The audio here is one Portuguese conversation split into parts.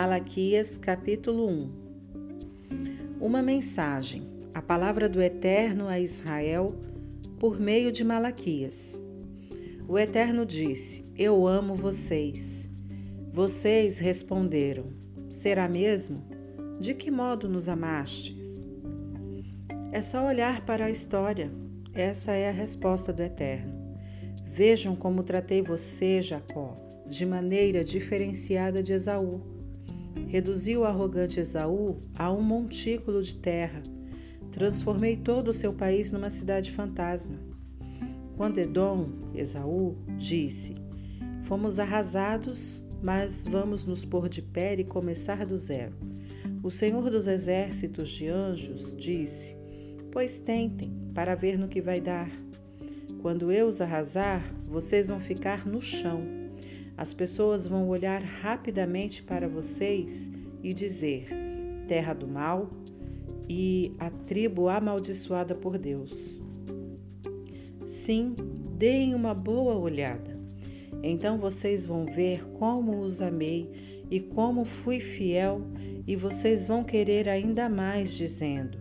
Malaquias capítulo 1 Uma mensagem, a palavra do Eterno a Israel por meio de Malaquias. O Eterno disse: Eu amo vocês. Vocês responderam: Será mesmo? De que modo nos amastes? É só olhar para a história. Essa é a resposta do Eterno. Vejam como tratei você, Jacó, de maneira diferenciada de Esaú Reduzi o arrogante Esaú a um montículo de terra. Transformei todo o seu país numa cidade fantasma. Quando Edom, Esaú, disse: Fomos arrasados, mas vamos nos pôr de pé e começar do zero. O Senhor dos Exércitos de Anjos disse: Pois tentem, para ver no que vai dar. Quando eu os arrasar, vocês vão ficar no chão as pessoas vão olhar rapidamente para vocês e dizer: terra do mal e a tribo amaldiçoada por Deus. Sim, deem uma boa olhada. Então vocês vão ver como os amei e como fui fiel, e vocês vão querer ainda mais, dizendo: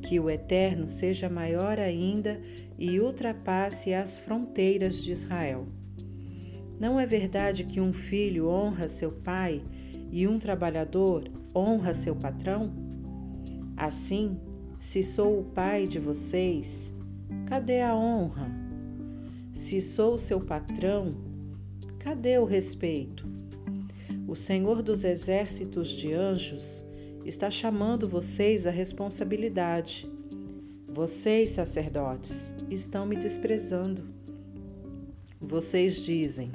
Que o Eterno seja maior ainda e ultrapasse as fronteiras de Israel. Não é verdade que um filho honra seu pai e um trabalhador honra seu patrão? Assim, se sou o pai de vocês, cadê a honra? Se sou seu patrão, cadê o respeito? O Senhor dos exércitos de anjos está chamando vocês à responsabilidade. Vocês, sacerdotes, estão me desprezando. Vocês dizem: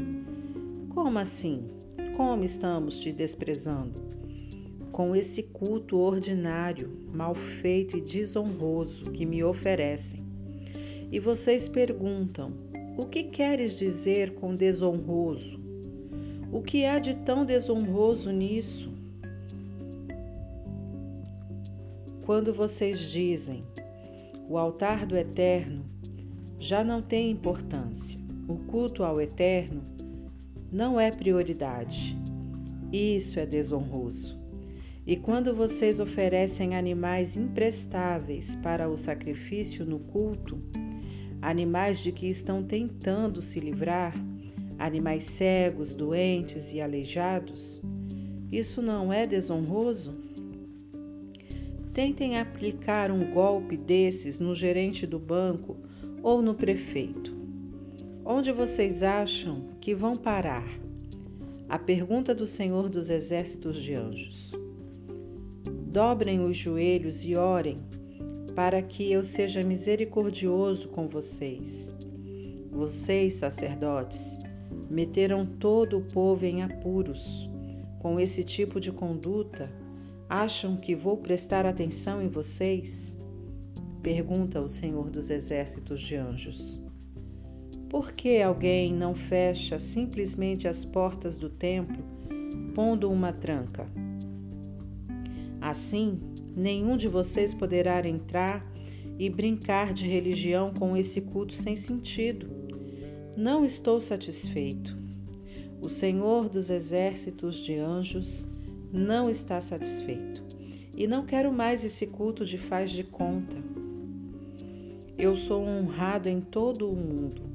Como assim? Como estamos te desprezando? Com esse culto ordinário, mal feito e desonroso que me oferecem. E vocês perguntam: O que queres dizer com desonroso? O que há de tão desonroso nisso? Quando vocês dizem: O altar do Eterno já não tem importância o culto ao Eterno não é prioridade. Isso é desonroso. E quando vocês oferecem animais imprestáveis para o sacrifício no culto, animais de que estão tentando se livrar, animais cegos, doentes e aleijados, isso não é desonroso? Tentem aplicar um golpe desses no gerente do banco ou no prefeito. Onde vocês acham que vão parar? A pergunta do Senhor dos Exércitos de Anjos. Dobrem os joelhos e orem para que eu seja misericordioso com vocês. Vocês, sacerdotes, meteram todo o povo em apuros. Com esse tipo de conduta, acham que vou prestar atenção em vocês? Pergunta o Senhor dos Exércitos de Anjos. Por que alguém não fecha simplesmente as portas do templo, pondo uma tranca? Assim, nenhum de vocês poderá entrar e brincar de religião com esse culto sem sentido. Não estou satisfeito. O Senhor dos exércitos de anjos não está satisfeito e não quero mais esse culto de faz de conta. Eu sou honrado em todo o mundo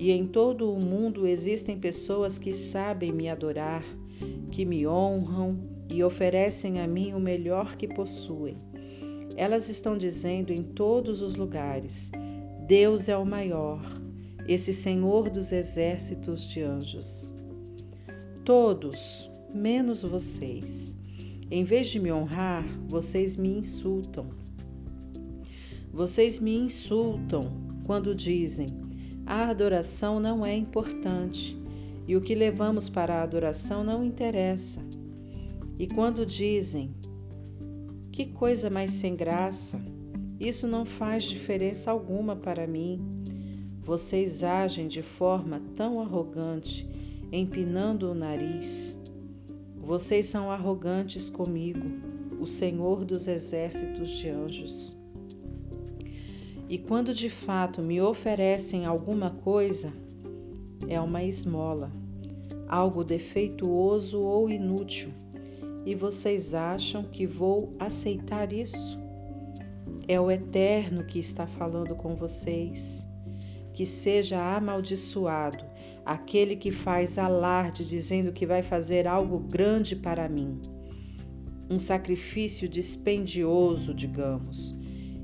e em todo o mundo existem pessoas que sabem me adorar, que me honram e oferecem a mim o melhor que possuem. Elas estão dizendo em todos os lugares: Deus é o maior, esse Senhor dos exércitos de anjos. Todos, menos vocês. Em vez de me honrar, vocês me insultam. Vocês me insultam quando dizem: a adoração não é importante e o que levamos para a adoração não interessa. E quando dizem, que coisa mais sem graça, isso não faz diferença alguma para mim. Vocês agem de forma tão arrogante, empinando o nariz. Vocês são arrogantes comigo, o Senhor dos exércitos de anjos. E quando de fato me oferecem alguma coisa, é uma esmola, algo defeituoso ou inútil. e vocês acham que vou aceitar isso? É o Eterno que está falando com vocês. Que seja amaldiçoado aquele que faz alarde dizendo que vai fazer algo grande para mim. Um sacrifício dispendioso, digamos,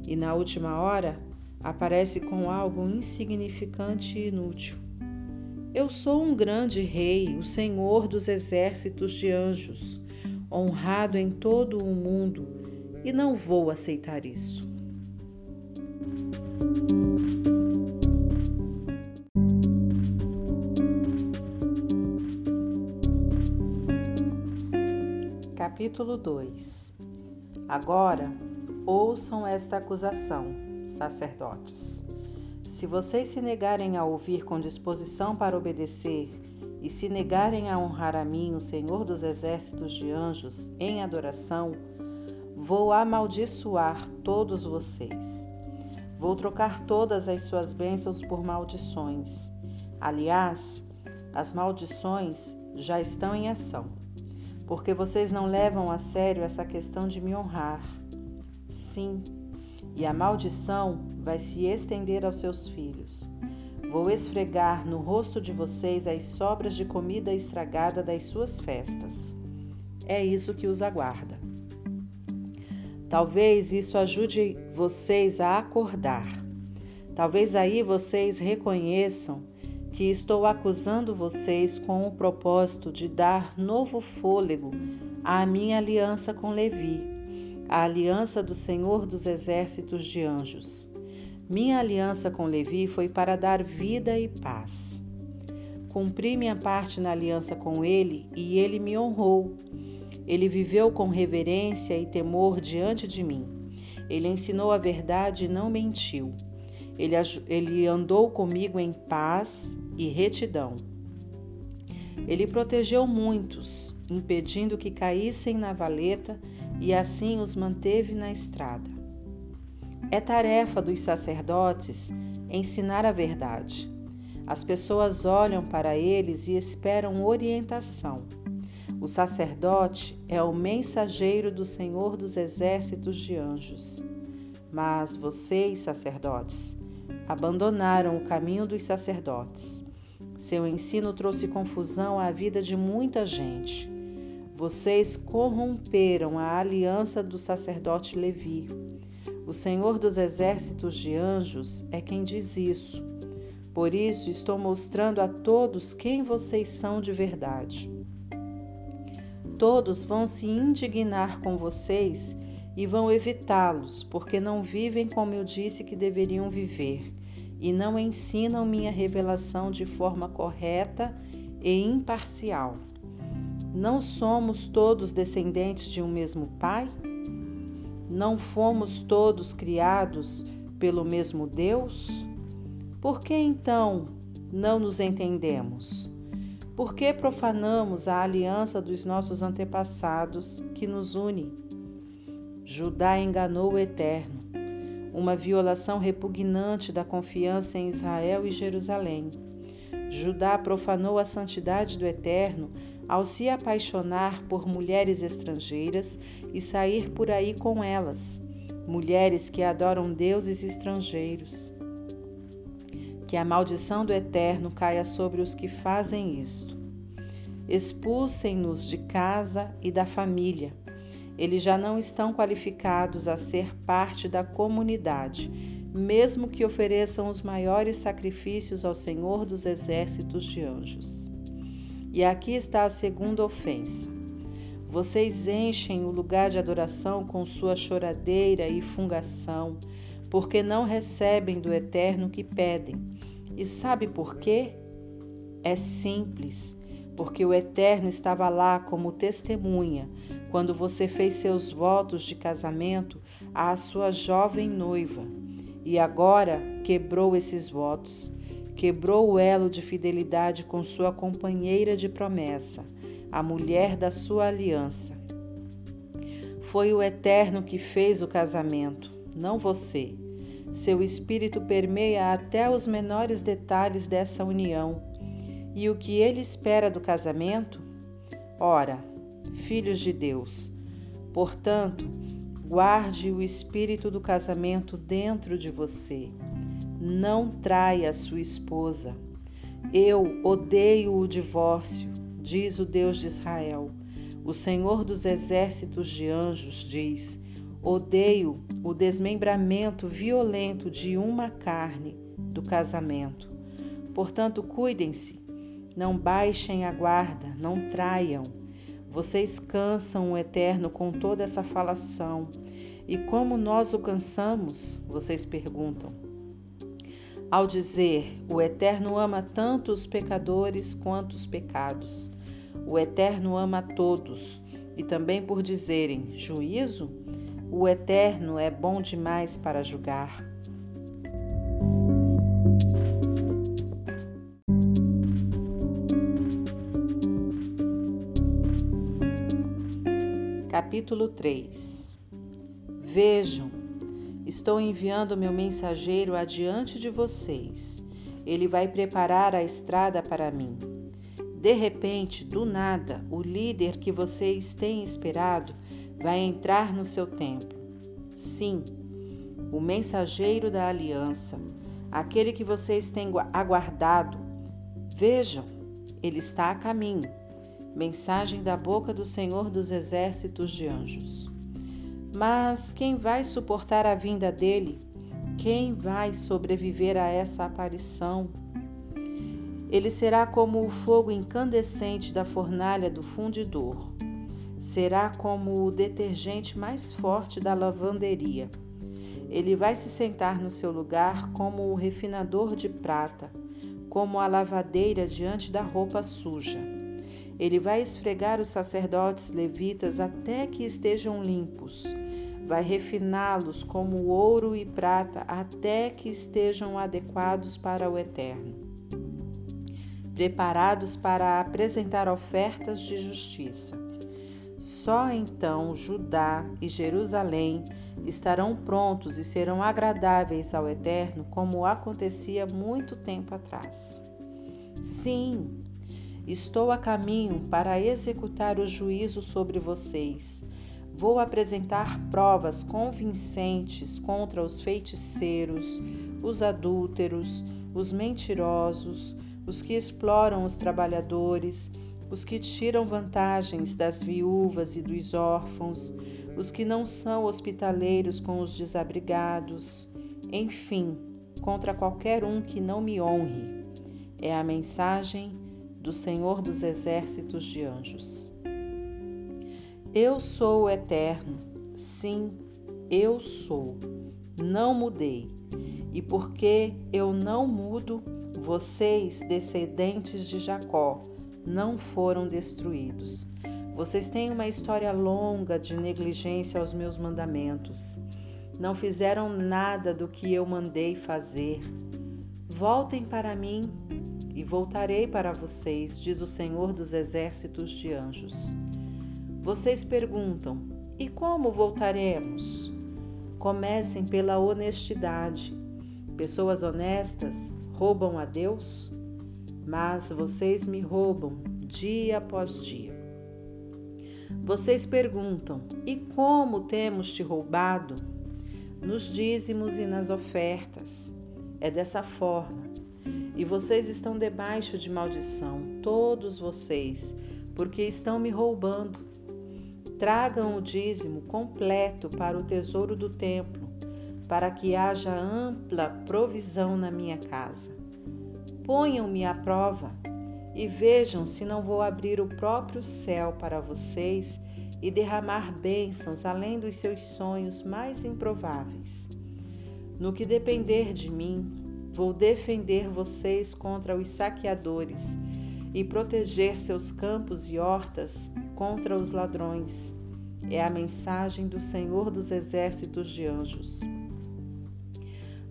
e na última hora aparece com algo insignificante e inútil. Eu sou um grande rei, o Senhor dos exércitos de anjos, honrado em todo o mundo, e não vou aceitar isso. Capítulo 2 Agora ouçam esta acusação, sacerdotes. Se vocês se negarem a ouvir com disposição para obedecer, e se negarem a honrar a mim, o Senhor dos exércitos de anjos, em adoração, vou amaldiçoar todos vocês. Vou trocar todas as suas bênçãos por maldições. Aliás, as maldições já estão em ação porque vocês não levam a sério essa questão de me honrar. Sim, e a maldição vai se estender aos seus filhos. Vou esfregar no rosto de vocês as sobras de comida estragada das suas festas. É isso que os aguarda. Talvez isso ajude vocês a acordar. Talvez aí vocês reconheçam que estou acusando vocês com o propósito de dar novo fôlego à minha aliança com Levi, a aliança do Senhor dos exércitos de anjos. Minha aliança com Levi foi para dar vida e paz. Cumpri minha parte na aliança com ele e ele me honrou. Ele viveu com reverência e temor diante de mim. Ele ensinou a verdade e não mentiu. Ele, ele andou comigo em paz e retidão. Ele protegeu muitos, impedindo que caíssem na valeta e assim os manteve na estrada. É tarefa dos sacerdotes ensinar a verdade. As pessoas olham para eles e esperam orientação. O sacerdote é o mensageiro do Senhor dos exércitos de anjos. Mas vocês, sacerdotes, abandonaram o caminho dos sacerdotes. Seu ensino trouxe confusão à vida de muita gente. Vocês corromperam a aliança do sacerdote Levi. O Senhor dos exércitos de anjos é quem diz isso. Por isso estou mostrando a todos quem vocês são de verdade. Todos vão se indignar com vocês e vão evitá-los, porque não vivem como eu disse que deveriam viver e não ensinam minha revelação de forma correta e imparcial. Não somos todos descendentes de um mesmo Pai? Não fomos todos criados pelo mesmo Deus? Por que então não nos entendemos? Por que profanamos a aliança dos nossos antepassados que nos une? Judá enganou o Eterno uma violação repugnante da confiança em Israel e Jerusalém. Judá profanou a santidade do Eterno ao se apaixonar por mulheres estrangeiras e sair por aí com elas, mulheres que adoram deuses estrangeiros. Que a maldição do Eterno caia sobre os que fazem isto. Expulsem-nos de casa e da família eles já não estão qualificados a ser parte da comunidade, mesmo que ofereçam os maiores sacrifícios ao Senhor dos exércitos de anjos. E aqui está a segunda ofensa. Vocês enchem o lugar de adoração com sua choradeira e fungação, porque não recebem do Eterno que pedem. E sabe por quê? É simples porque o Eterno estava lá como testemunha quando você fez seus votos de casamento à sua jovem noiva. E agora quebrou esses votos, quebrou o elo de fidelidade com sua companheira de promessa, a mulher da sua aliança. Foi o Eterno que fez o casamento, não você. Seu espírito permeia até os menores detalhes dessa união e o que ele espera do casamento? Ora, filhos de Deus. Portanto, guarde o espírito do casamento dentro de você. Não traia sua esposa. Eu odeio o divórcio, diz o Deus de Israel. O Senhor dos exércitos de anjos diz: Odeio o desmembramento violento de uma carne do casamento. Portanto, cuidem-se, não baixem a guarda, não traiam. Vocês cansam o eterno com toda essa falação. E como nós o cansamos? Vocês perguntam. Ao dizer, o eterno ama tanto os pecadores quanto os pecados. O eterno ama todos. E também por dizerem juízo, o Eterno é bom demais para julgar. Capítulo 3 Vejam, estou enviando meu mensageiro adiante de vocês. Ele vai preparar a estrada para mim. De repente, do nada, o líder que vocês têm esperado vai entrar no seu templo. Sim, o mensageiro da aliança, aquele que vocês têm aguardado. Vejam, ele está a caminho. Mensagem da boca do Senhor dos exércitos de anjos. Mas quem vai suportar a vinda dele? Quem vai sobreviver a essa aparição? Ele será como o fogo incandescente da fornalha do fundidor será como o detergente mais forte da lavanderia. Ele vai se sentar no seu lugar como o refinador de prata, como a lavadeira diante da roupa suja. Ele vai esfregar os sacerdotes levitas até que estejam limpos. Vai refiná-los como ouro e prata até que estejam adequados para o eterno. Preparados para apresentar ofertas de justiça. Só então Judá e Jerusalém estarão prontos e serão agradáveis ao Eterno, como acontecia muito tempo atrás. Sim, estou a caminho para executar o juízo sobre vocês. Vou apresentar provas convincentes contra os feiticeiros, os adúlteros, os mentirosos, os que exploram os trabalhadores os que tiram vantagens das viúvas e dos órfãos, os que não são hospitaleiros com os desabrigados, enfim, contra qualquer um que não me honre. É a mensagem do Senhor dos Exércitos de Anjos. Eu sou o Eterno, sim, eu sou, não mudei. E porque eu não mudo, vocês, descendentes de Jacó, não foram destruídos. Vocês têm uma história longa de negligência aos meus mandamentos. Não fizeram nada do que eu mandei fazer. Voltem para mim e voltarei para vocês, diz o Senhor dos exércitos de anjos. Vocês perguntam: e como voltaremos? Comecem pela honestidade. Pessoas honestas roubam a Deus? mas vocês me roubam dia após dia. Vocês perguntam: e como temos te roubado? Nos dízimos e nas ofertas. É dessa forma. E vocês estão debaixo de maldição, todos vocês, porque estão me roubando. Tragam o dízimo completo para o tesouro do templo, para que haja ampla provisão na minha casa. Ponham-me à prova e vejam se não vou abrir o próprio céu para vocês e derramar bênçãos além dos seus sonhos mais improváveis. No que depender de mim, vou defender vocês contra os saqueadores e proteger seus campos e hortas contra os ladrões. É a mensagem do Senhor dos Exércitos de Anjos.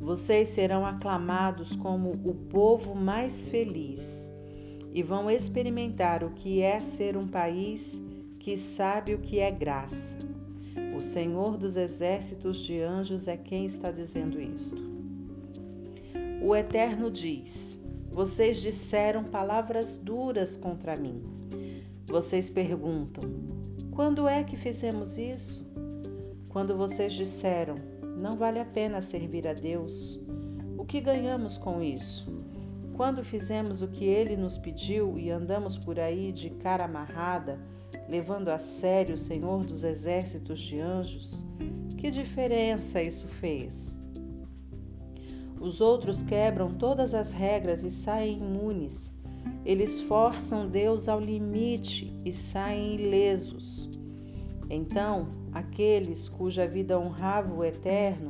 Vocês serão aclamados como o povo mais feliz e vão experimentar o que é ser um país que sabe o que é graça. O Senhor dos exércitos de anjos é quem está dizendo isto. O Eterno diz: Vocês disseram palavras duras contra mim. Vocês perguntam: Quando é que fizemos isso? Quando vocês disseram: Não vale a pena servir a Deus. O que ganhamos com isso? Quando fizemos o que ele nos pediu e andamos por aí de cara amarrada, levando a sério o Senhor dos exércitos de anjos, que diferença isso fez? Os outros quebram todas as regras e saem imunes. Eles forçam Deus ao limite e saem ilesos. Então, aqueles cuja vida honrava o Eterno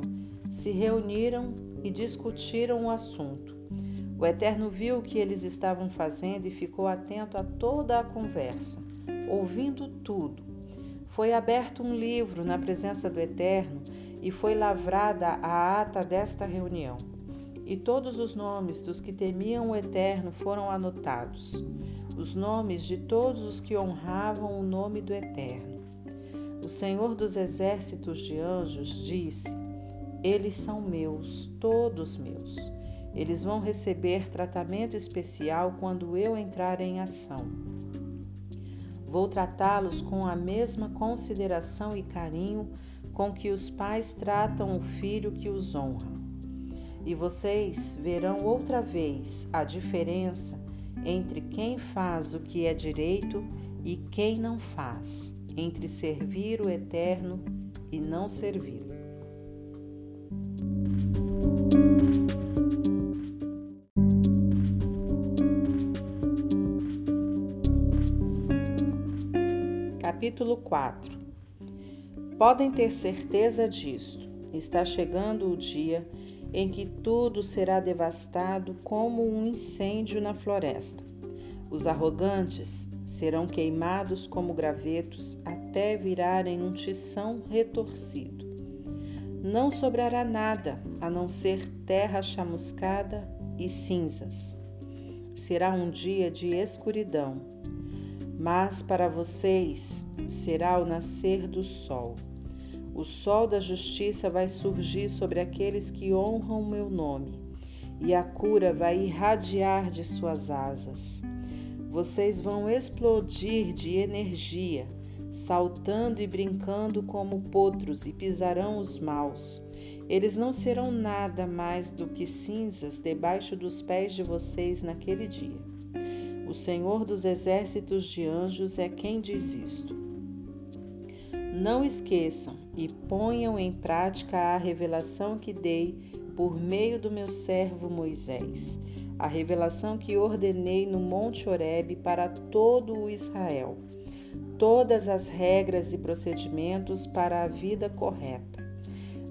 se reuniram e discutiram o assunto. O Eterno viu o que eles estavam fazendo e ficou atento a toda a conversa, ouvindo tudo. Foi aberto um livro na presença do Eterno e foi lavrada a ata desta reunião. E todos os nomes dos que temiam o Eterno foram anotados, os nomes de todos os que honravam o nome do Eterno. O Senhor dos exércitos de anjos disse: Eles são meus, todos meus. Eles vão receber tratamento especial quando eu entrar em ação. Vou tratá-los com a mesma consideração e carinho com que os pais tratam o filho que os honra. E vocês verão outra vez a diferença entre quem faz o que é direito e quem não faz entre servir o Eterno e não servi-lo. Capítulo 4 Podem ter certeza disto. Está chegando o dia em que tudo será devastado como um incêndio na floresta. Os arrogantes serão queimados como gravetos até virarem um tição retorcido. Não sobrará nada a não ser terra chamuscada e cinzas. Será um dia de escuridão, mas para vocês será o nascer do sol. O sol da justiça vai surgir sobre aqueles que honram o meu nome, e a cura vai irradiar de suas asas. Vocês vão explodir de energia, saltando e brincando como potros e pisarão os maus. Eles não serão nada mais do que cinzas debaixo dos pés de vocês naquele dia. O Senhor dos exércitos de anjos é quem diz isto. Não esqueçam e ponham em prática a revelação que dei por meio do meu servo Moisés a revelação que ordenei no Monte Horebe para todo o Israel, todas as regras e procedimentos para a vida correta.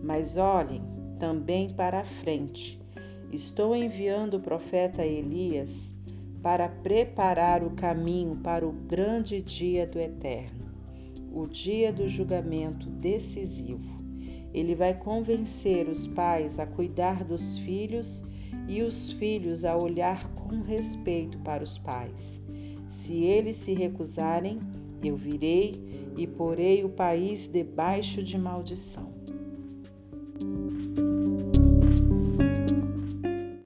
Mas olhem também para a frente. Estou enviando o profeta Elias para preparar o caminho para o grande dia do Eterno, o dia do julgamento decisivo. Ele vai convencer os pais a cuidar dos filhos e os filhos a olhar com respeito para os pais. Se eles se recusarem, eu virei e porei o país debaixo de maldição.